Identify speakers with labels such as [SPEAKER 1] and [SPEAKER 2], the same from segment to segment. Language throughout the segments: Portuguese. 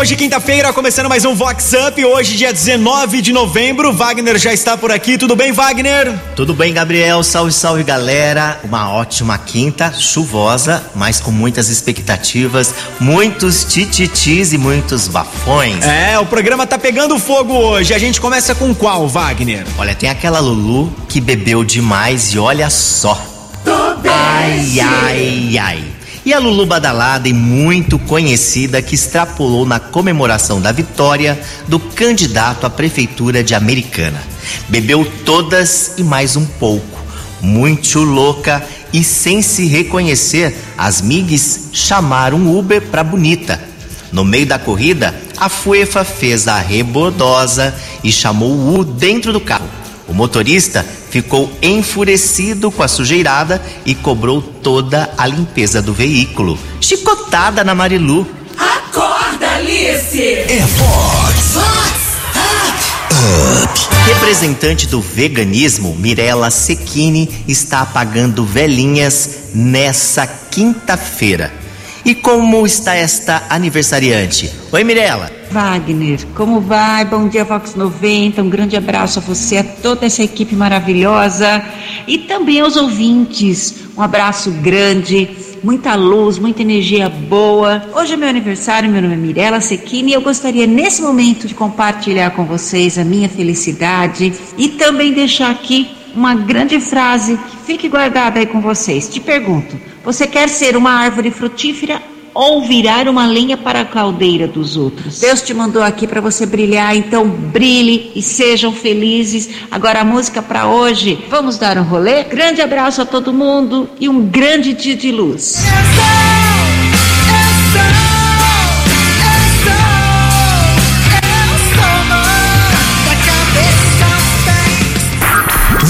[SPEAKER 1] Hoje, quinta-feira, começando mais um Vox Up. Hoje, dia 19 de novembro. Wagner já está por aqui. Tudo bem, Wagner?
[SPEAKER 2] Tudo bem, Gabriel. Salve, salve, galera. Uma ótima quinta, chuvosa, mas com muitas expectativas, muitos tititis e muitos bafões.
[SPEAKER 1] É, o programa tá pegando fogo hoje. A gente começa com qual, Wagner?
[SPEAKER 2] Olha, tem aquela Lulu que bebeu demais e olha só. Ai, ai, ai. E a Lulu badalada e muito conhecida que extrapolou na comemoração da vitória do candidato à prefeitura de Americana. Bebeu todas e mais um pouco. Muito louca e sem se reconhecer, as migs chamaram Uber pra bonita. No meio da corrida, a Fuefa fez a rebordosa e chamou o U dentro do carro. O motorista ficou enfurecido com a sujeirada e cobrou toda a limpeza do veículo. Chicotada na Marilu.
[SPEAKER 3] Acorda, Alice!
[SPEAKER 4] É Fox.
[SPEAKER 2] Representante do veganismo, Mirella Secchini está apagando velhinhas nessa quinta-feira. E como está esta aniversariante? Oi, Mirella.
[SPEAKER 5] Wagner, como vai? Bom dia, Vox 90. Um grande abraço a você, a toda essa equipe maravilhosa e também aos ouvintes. Um abraço grande, muita luz, muita energia boa. Hoje é meu aniversário, meu nome é Mirella Sequini e eu gostaria nesse momento de compartilhar com vocês a minha felicidade e também deixar aqui uma grande frase que fique guardada aí com vocês. Te pergunto: você quer ser uma árvore frutífera ou virar uma lenha para a caldeira dos outros. Deus te mandou aqui para você brilhar, então brilhe e sejam felizes. Agora a música para hoje, vamos dar um rolê? Grande abraço a todo mundo e um grande dia de luz.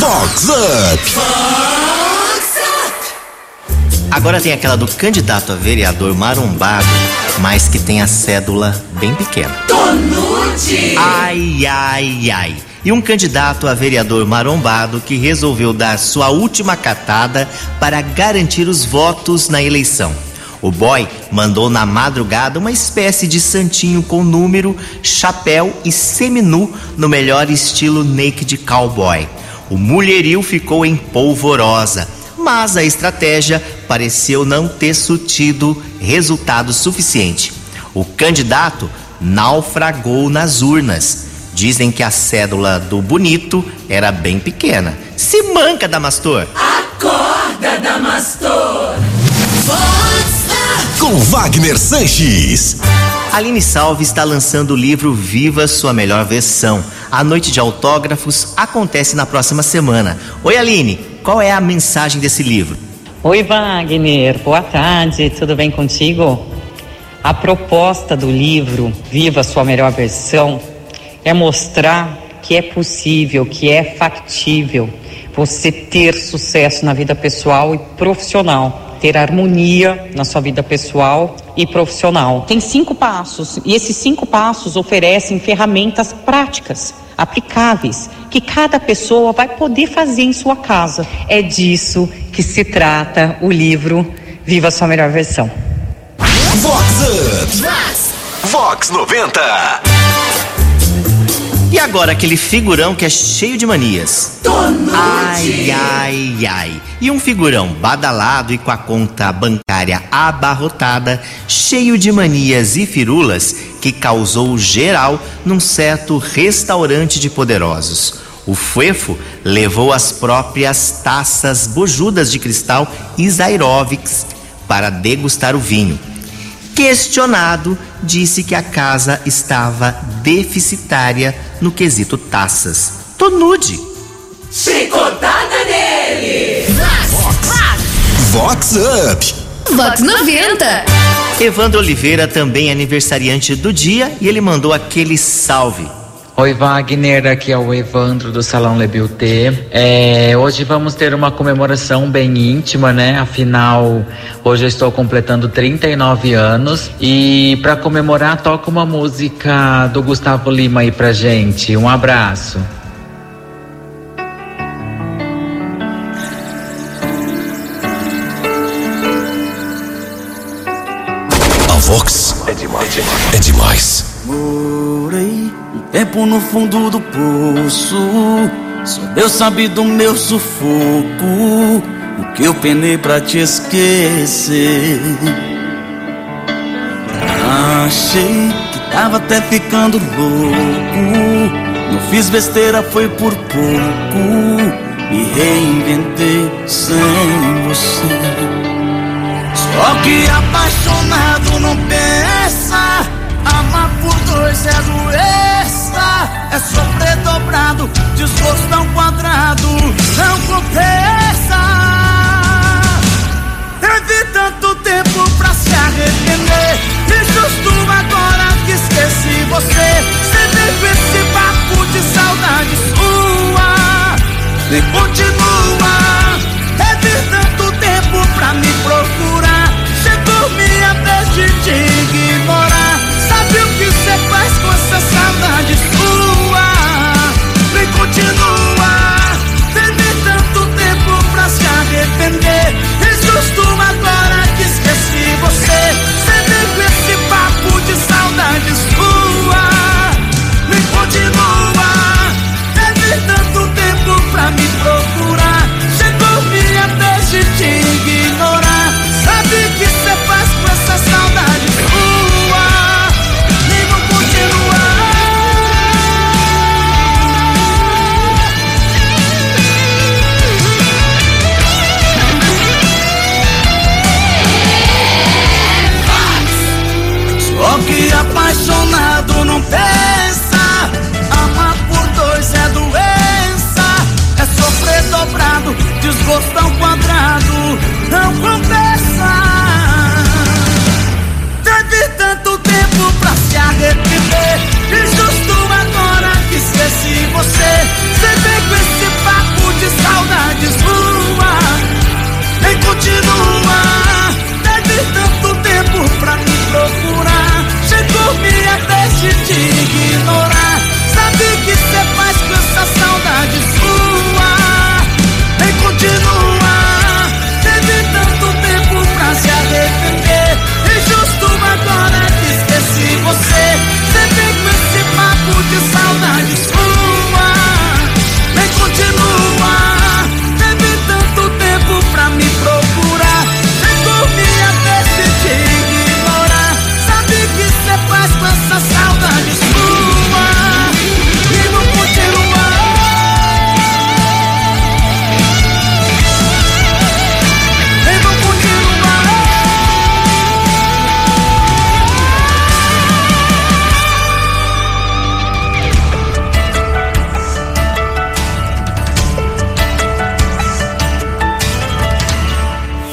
[SPEAKER 4] Vox Up.
[SPEAKER 2] Agora tem aquela do candidato a vereador marombado, mas que tem a cédula bem pequena.
[SPEAKER 3] Tonute!
[SPEAKER 2] Ai, ai, ai. E um candidato a vereador marombado que resolveu dar sua última catada para garantir os votos na eleição. O boy mandou na madrugada uma espécie de santinho com número, chapéu e seminu no melhor estilo naked cowboy. O mulherio ficou em polvorosa, mas a estratégia pareceu não ter surtido resultado suficiente. O candidato naufragou nas urnas. Dizem que a cédula do bonito era bem pequena. Se manca, Damastor!
[SPEAKER 3] Acorda, Damastor!
[SPEAKER 4] Com Wagner Sanches.
[SPEAKER 2] Aline Salve está lançando o livro Viva Sua Melhor Versão. A noite de autógrafos acontece na próxima semana. Oi, Aline, qual é a mensagem desse livro?
[SPEAKER 6] Oi, Wagner. Boa tarde. Tudo bem contigo? A proposta do livro Viva Sua Melhor Versão é mostrar que é possível, que é factível você ter sucesso na vida pessoal e profissional, ter harmonia na sua vida pessoal e profissional. Tem cinco passos e esses cinco passos oferecem ferramentas práticas, aplicáveis, que cada pessoa vai poder fazer em sua casa. É disso que se trata o livro Viva Sua Melhor Versão.
[SPEAKER 4] Vox. Vox 90.
[SPEAKER 2] E agora aquele figurão que é cheio de manias. Ai, ai, ai. E um figurão badalado e com a conta bancária abarrotada, cheio de manias e firulas, que causou geral num certo restaurante de poderosos. O Fuefo levou as próprias taças bojudas de cristal Isairovics para degustar o vinho. Questionado, disse que a casa estava deficitária no quesito taças. Tô nude.
[SPEAKER 3] Chicotada nele!
[SPEAKER 4] Vox Up.
[SPEAKER 7] Vox 90.
[SPEAKER 2] Evandro Oliveira também é aniversariante do dia e ele mandou aquele salve.
[SPEAKER 8] Oi Wagner, aqui é o Evandro do Salão Lebilté. É, hoje vamos ter uma comemoração bem íntima, né? Afinal, hoje eu estou completando 39 anos e para comemorar toca uma música do Gustavo Lima aí pra gente. Um abraço.
[SPEAKER 4] Vox demais. É demais.
[SPEAKER 9] Morei um tempo no fundo do poço. Só Deus sabe do meu sufoco. O que eu penei pra te esquecer. Achei que tava até ficando louco. Não fiz besteira, foi por pouco. Me reinventei sem você. Só que apaixonado não pensa. Amar por dois é doença. É sofrer dobrado, desgosto ao quadrado. Não compensa. Teve tanto tempo pra se arrepender. E justo agora que esqueci você. Vem com esse papo de saudade sua. Nem continua. Teve tanto tempo pra me procurar.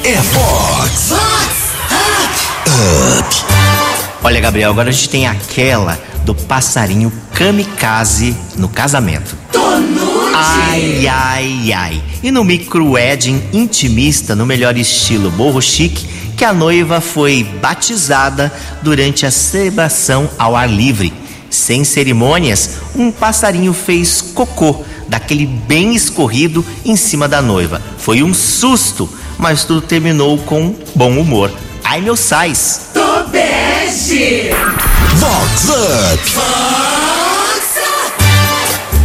[SPEAKER 9] É
[SPEAKER 4] Fox. Up.
[SPEAKER 2] Olha, Gabriel, agora a gente tem aquela do passarinho kamikaze no casamento. Ai, ai, ai. E no micro wedding intimista, no melhor estilo borro chique, que a noiva foi batizada durante a celebração ao ar livre. Sem cerimônias, um passarinho fez cocô, daquele bem escorrido, em cima da noiva. Foi um susto, mas tudo terminou com bom humor. Ai, meu sais!
[SPEAKER 3] Tobeste.
[SPEAKER 4] Vox Up.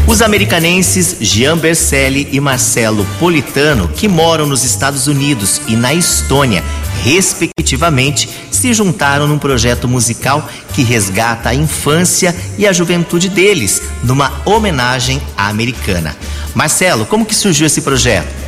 [SPEAKER 2] Os americanenses Jean Bercelli e Marcelo Politano, que moram nos Estados Unidos e na Estônia, respectivamente, se juntaram num projeto musical que resgata a infância e a juventude deles, numa homenagem à americana. Marcelo, como que surgiu esse projeto?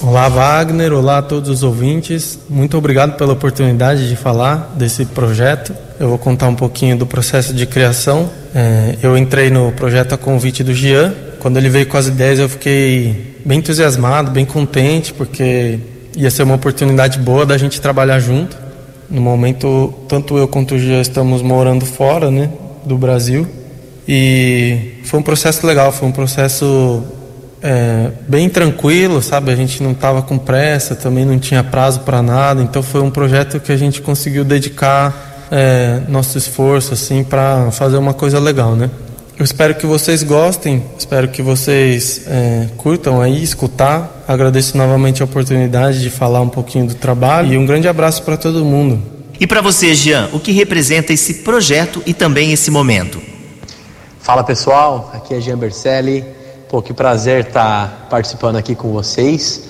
[SPEAKER 10] Olá, Wagner. Olá a todos os ouvintes. Muito obrigado pela oportunidade de falar desse projeto. Eu vou contar um pouquinho do processo de criação. É, eu entrei no projeto a convite do Gian. Quando ele veio com as ideias, eu fiquei bem entusiasmado, bem contente, porque ia ser uma oportunidade boa da gente trabalhar junto. No momento, tanto eu quanto o Gian estamos morando fora, né, do Brasil. E foi um processo legal, foi um processo é, bem tranquilo, sabe? A gente não estava com pressa, também não tinha prazo para nada, então foi um projeto que a gente conseguiu dedicar é, nosso esforço assim para fazer uma coisa legal, né? Eu espero que vocês gostem, espero que vocês é, curtam aí, escutar. Agradeço novamente a oportunidade de falar um pouquinho do trabalho e um grande abraço para todo mundo.
[SPEAKER 2] E para você, Jean, o que representa esse projeto e também esse momento?
[SPEAKER 11] Fala pessoal, aqui é Jean Bercelli. Pô, que prazer estar participando aqui com vocês.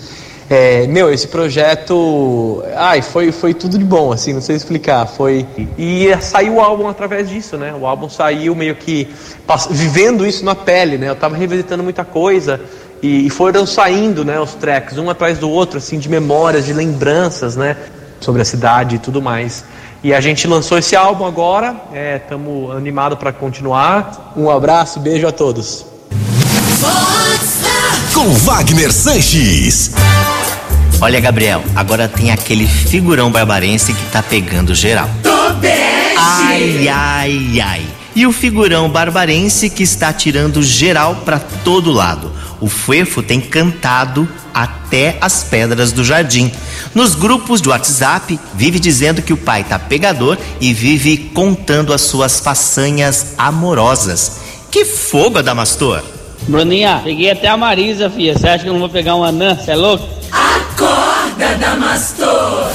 [SPEAKER 11] É, meu, esse projeto, ai, foi, foi tudo de bom, assim, não sei explicar. Foi e saiu o álbum através disso, né? O álbum saiu meio que vivendo isso na pele, né? Eu tava revisitando muita coisa e, e foram saindo, né? Os tracks um atrás do outro, assim, de memórias, de lembranças, né? Sobre a cidade e tudo mais. E a gente lançou esse álbum agora, estamos é, animados para continuar. Um abraço, beijo a todos.
[SPEAKER 4] Com Wagner Sanches.
[SPEAKER 2] Olha, Gabriel, agora tem aquele figurão barbarense que tá pegando geral. Ai, ai, ai. E o figurão barbarense que está tirando geral para todo lado. O Fuefo tem cantado até as pedras do jardim. Nos grupos de WhatsApp, vive dizendo que o pai tá pegador e vive contando as suas façanhas amorosas. Que fogo, Adamastor!
[SPEAKER 12] Bruninha, peguei até a Marisa, filha. Você acha que eu não vou pegar um anã? Você é louco?
[SPEAKER 13] Acorda, Damastor!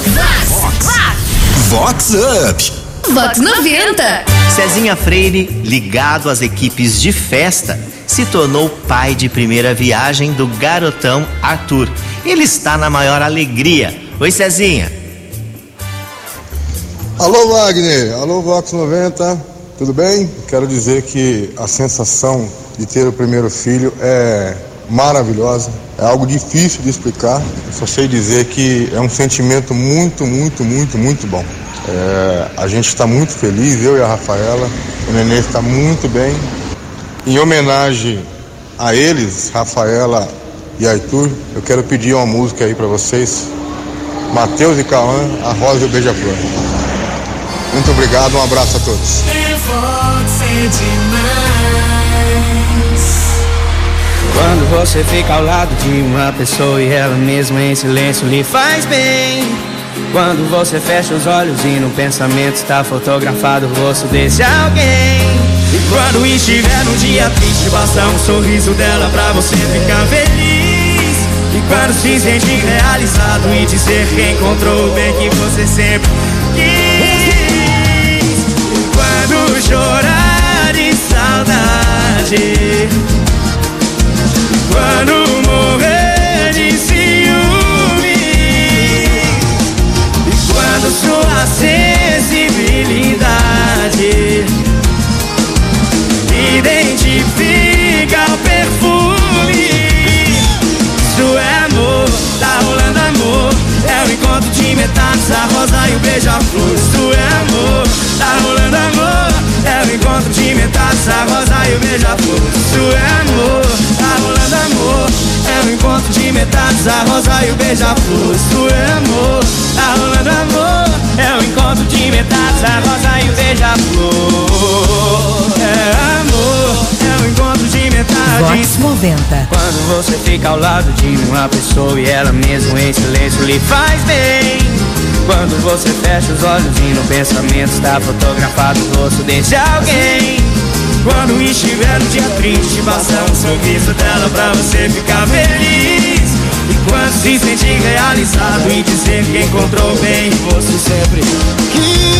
[SPEAKER 4] Vox Up!
[SPEAKER 7] Vox 90!
[SPEAKER 2] Cezinha Freire, ligado às equipes de festa, se tornou pai de primeira viagem do garotão Arthur. Ele está na maior alegria. Oi, Cezinha.
[SPEAKER 14] Alô, Wagner. Alô, Vox 90. Tudo bem? Quero dizer que a sensação de ter o primeiro filho é maravilhosa. É algo difícil de explicar. Eu só sei dizer que é um sentimento muito, muito, muito, muito bom. É, a gente está muito feliz, eu e a Rafaela. O neném está muito bem. Em homenagem a eles, Rafaela e Arthur, eu quero pedir uma música aí para vocês. Matheus e Cauã, A Rosa e o Beija-Flor. Muito obrigado, um abraço a todos.
[SPEAKER 9] Quando você fica ao lado de uma pessoa e ela mesma em silêncio lhe faz bem. Quando você fecha os olhos e no pensamento está fotografado o rosto desse alguém. E quando estiver num dia triste, basta um sorriso dela pra você ficar feliz. E quando se sente realizado e dizer que encontrou o bem que você sempre quis. Chorar de saudade. E o beija-flor Isso é amor, tá rolando amor É o encontro de metades, a rosa e o beija-flor. É amor, é o encontro de metades
[SPEAKER 15] Vox 90.
[SPEAKER 9] Quando você fica ao lado de uma pessoa e ela mesmo em silêncio lhe faz bem. Quando você fecha os olhos e no pensamento está fotografado o rosto desse alguém. Quando estiver no dia triste, basta um sorriso dela pra você ficar feliz. E quando se sentir realizado e dizer que encontrou bem, você sempre quis.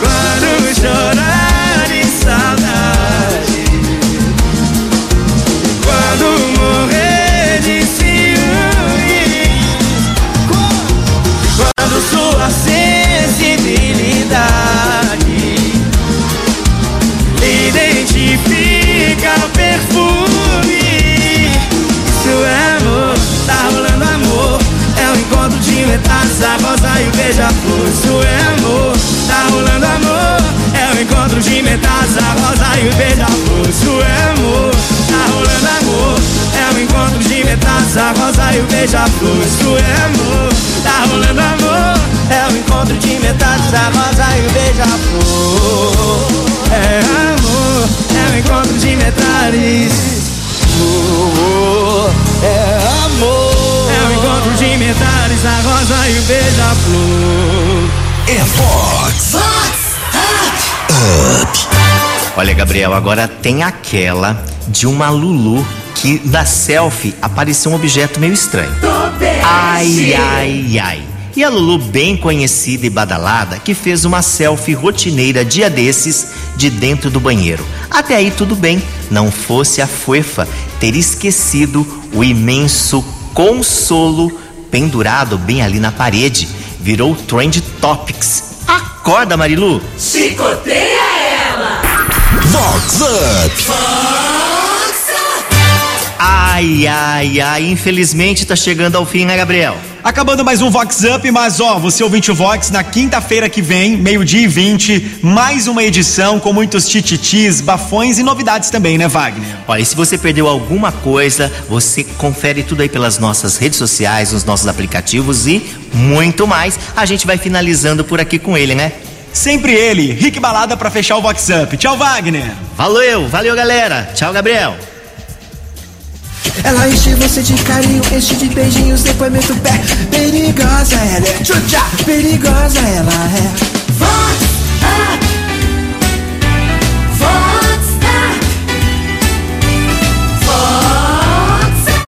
[SPEAKER 9] Quando chorar de saudade, quando morrer de ciúme, quando sua sensibilidade identifica o perfume. Metades. Oh, é amor, é o encontro de metades, a rosa e o beija-flor.
[SPEAKER 4] É Vox. Up.
[SPEAKER 2] Olha, Gabriel, agora tem aquela de uma Lulu que na selfie apareceu um objeto meio estranho. Ai, ai, ai. E a Lulu, bem conhecida e badalada, que fez uma selfie rotineira dia desses de dentro do banheiro. Até aí tudo bem, não fosse a fofa ter esquecido o imenso consolo pendurado bem ali na parede. Virou Trend Topics. Acorda, Marilu!
[SPEAKER 3] Chicoteia ela!
[SPEAKER 4] Vox Up!
[SPEAKER 2] Ai, ai, ai, infelizmente tá chegando ao fim, né, Gabriel?
[SPEAKER 1] Acabando mais um Vox Up, mas ó, você ouvinte o Vox, na quinta-feira que vem, meio-dia e 20, mais uma edição com muitos tititis, bafões e novidades também, né, Wagner?
[SPEAKER 2] Olha, e se você perdeu alguma coisa, você confere tudo aí pelas nossas redes sociais, nos nossos aplicativos e muito mais. A gente vai finalizando por aqui com ele, né?
[SPEAKER 1] Sempre ele, Rick Balada pra fechar o Vox Up. Tchau, Wagner.
[SPEAKER 2] Valeu, valeu, galera. Tchau, Gabriel.
[SPEAKER 16] Ela enche você de carinho, enche de beijinhos, depois mete o pé. Perigosa ela é, perigosa ela é. Forte!